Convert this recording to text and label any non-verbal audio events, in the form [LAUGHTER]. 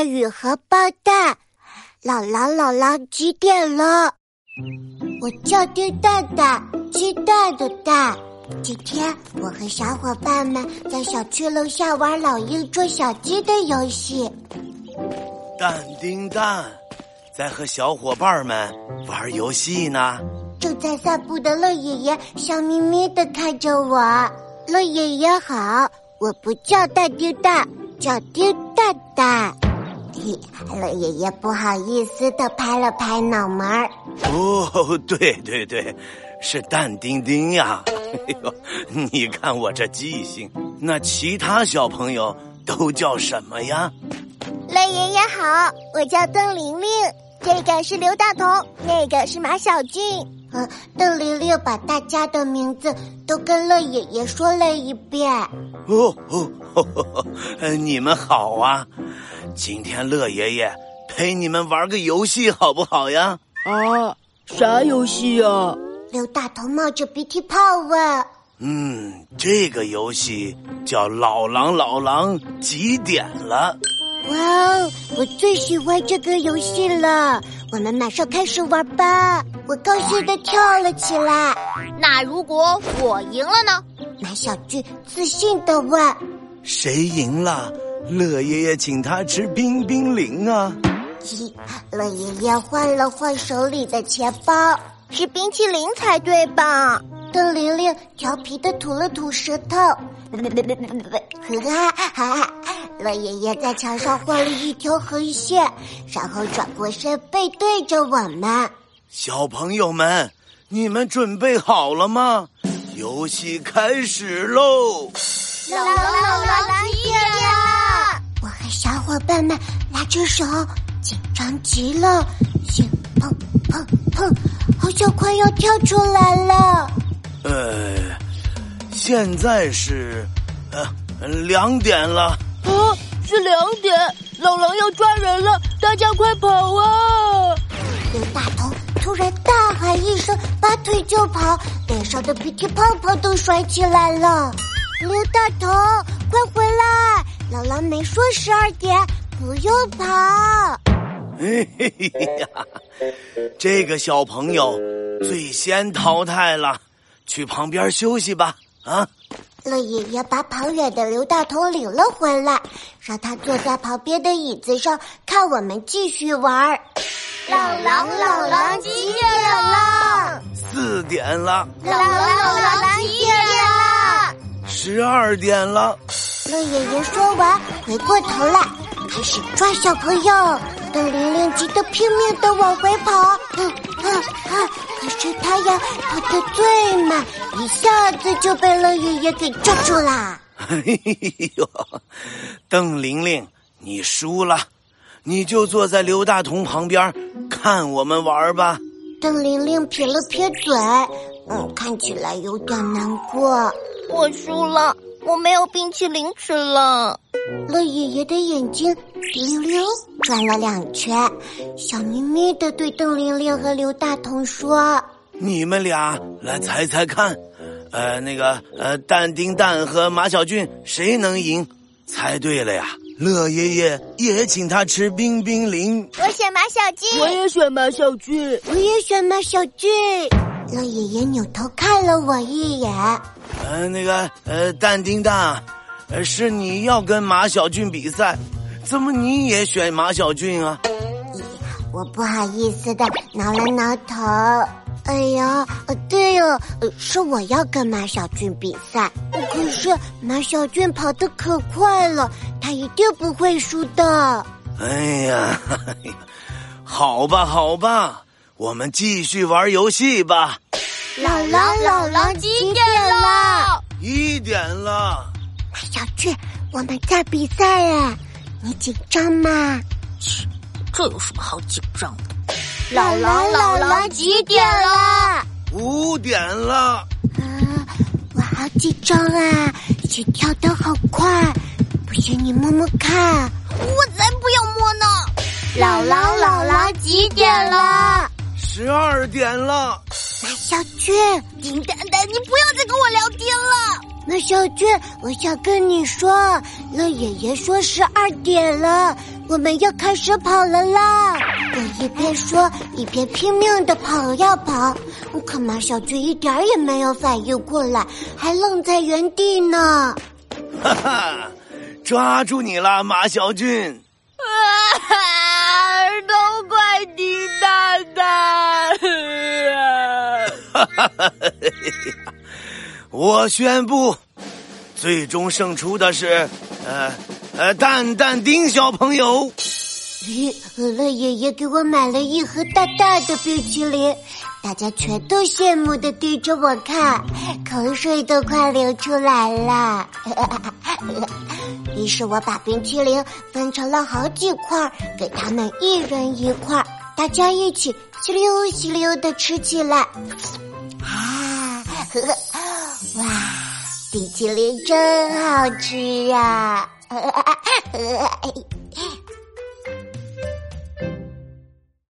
下雨和爆蛋。姥姥，姥姥，几点了？我叫丁蛋蛋，鸡蛋的蛋。今天我和小伙伴们在小区楼下玩老鹰捉小鸡的游戏。蛋丁蛋，在和小伙伴们玩游戏呢。正在散步的乐爷爷笑眯眯的看着我。乐爷爷好，我不叫蛋丁蛋，叫丁蛋蛋。嘿，乐爷爷不好意思的拍了拍脑门儿。哦，对对对，是蛋丁丁呀。哎呦，你看我这记性，那其他小朋友都叫什么呀？乐爷爷好，我叫邓玲玲，这个是刘大同，那个是马小俊。嗯，邓玲玲把大家的名字都跟乐爷爷说了一遍。哦哦，呵呵呵你们好啊！今天乐爷爷陪你们玩个游戏好不好呀？啊，啥游戏呀？刘大头冒着鼻涕泡问：“嗯，这个游戏叫‘老狼老狼几点了’。哇哦，我最喜欢这个游戏了！我们马上开始玩吧！我高兴的跳了起来。那如果我赢了呢？”马小俊自信的问：“谁赢了？乐爷爷请他吃冰冰凌啊！”咦，乐爷爷换了换手里的钱包。是冰淇淋才对吧？邓玲玲调皮的吐了吐舌头，哈哈！乐爷爷在墙上画了一条横线，然后转过身背对着我们。小朋友们，你们准备好了吗？游戏开始喽！老狼老狼几点了？我和小伙伴们拉着手，紧张极了，心砰砰砰。好像快要跳出来了。呃，现在是呃两点了。啊，是两点，老狼要抓人了，大家快跑啊！刘大头突然大喊一声，拔腿就跑，脸上的鼻涕泡泡都甩起来了。刘大头，快回来！老狼没说十二点，不用跑。嘿嘿嘿呀，这个小朋友最先淘汰了，去旁边休息吧。啊，乐爷爷把跑远的刘大头领了回来，让他坐在旁边的椅子上看我们继续玩。老狼，老狼，几点了？四点了。老狼，老狼，几点了？十二点了。乐爷爷说完，回过头来开始抓小朋友。邓玲玲急得拼命的往回跑，嗯嗯啊！可是她呀跑得最慢，一下子就被乐爷爷给抓住啦！哎呦，邓玲玲，你输了，你就坐在刘大同旁边看我们玩吧。邓玲玲撇了撇嘴，嗯，看起来有点难过。我输了。我没有冰淇淋吃了。乐爷爷的眼睛滴溜溜转了两圈，笑眯眯的对邓玲玲和刘大同说：“你们俩来猜猜看，呃，那个呃，蛋丁蛋和马小俊谁能赢？猜对了呀，乐爷爷也请他吃冰冰凌。我选马小俊，我也选马小俊，我也选马小俊。乐爷爷扭头看了我一眼。”呃，那个呃，蛋丁蛋，呃，是你要跟马小俊比赛，怎么你也选马小俊啊？我不好意思的挠了挠头。哎呀，呃，对哦，是我要跟马小俊比赛，可是马小俊跑得可快了，他一定不会输的。哎呀，好吧，好吧，我们继续玩游戏吧。老狼，老狼，几点了？一点了。小俊，我们在比赛哎，你紧张吗？切，这有什么好紧张的？姥姥，姥姥，几点了？五点了。啊，我好紧张啊，心跳得好快。不信你摸摸看。我才不要摸呢。姥姥，姥姥，几点了？十二点了。马小俊，丁蛋蛋，你不要再跟我聊天了。马小俊，我想跟你说，乐爷爷说十二点了，我们要开始跑了啦！我一边说一边拼命的跑呀跑，可马小军一点也没有反应过来，还愣在原地呢。哈哈，抓住你了，马小军！啊，[LAUGHS] [LAUGHS] 我宣布，最终胜出的是，呃呃，蛋蛋丁小朋友。咦，乐爷爷给我买了一盒大大的冰淇淋，大家全都羡慕的盯着我看，口水都快流出来了。[LAUGHS] 于是我把冰淇淋分成了好几块，给他们一人一块，大家一起吸溜吸溜的吃起来。呵呵，哇，冰淇淋真好吃啊！呵呵呵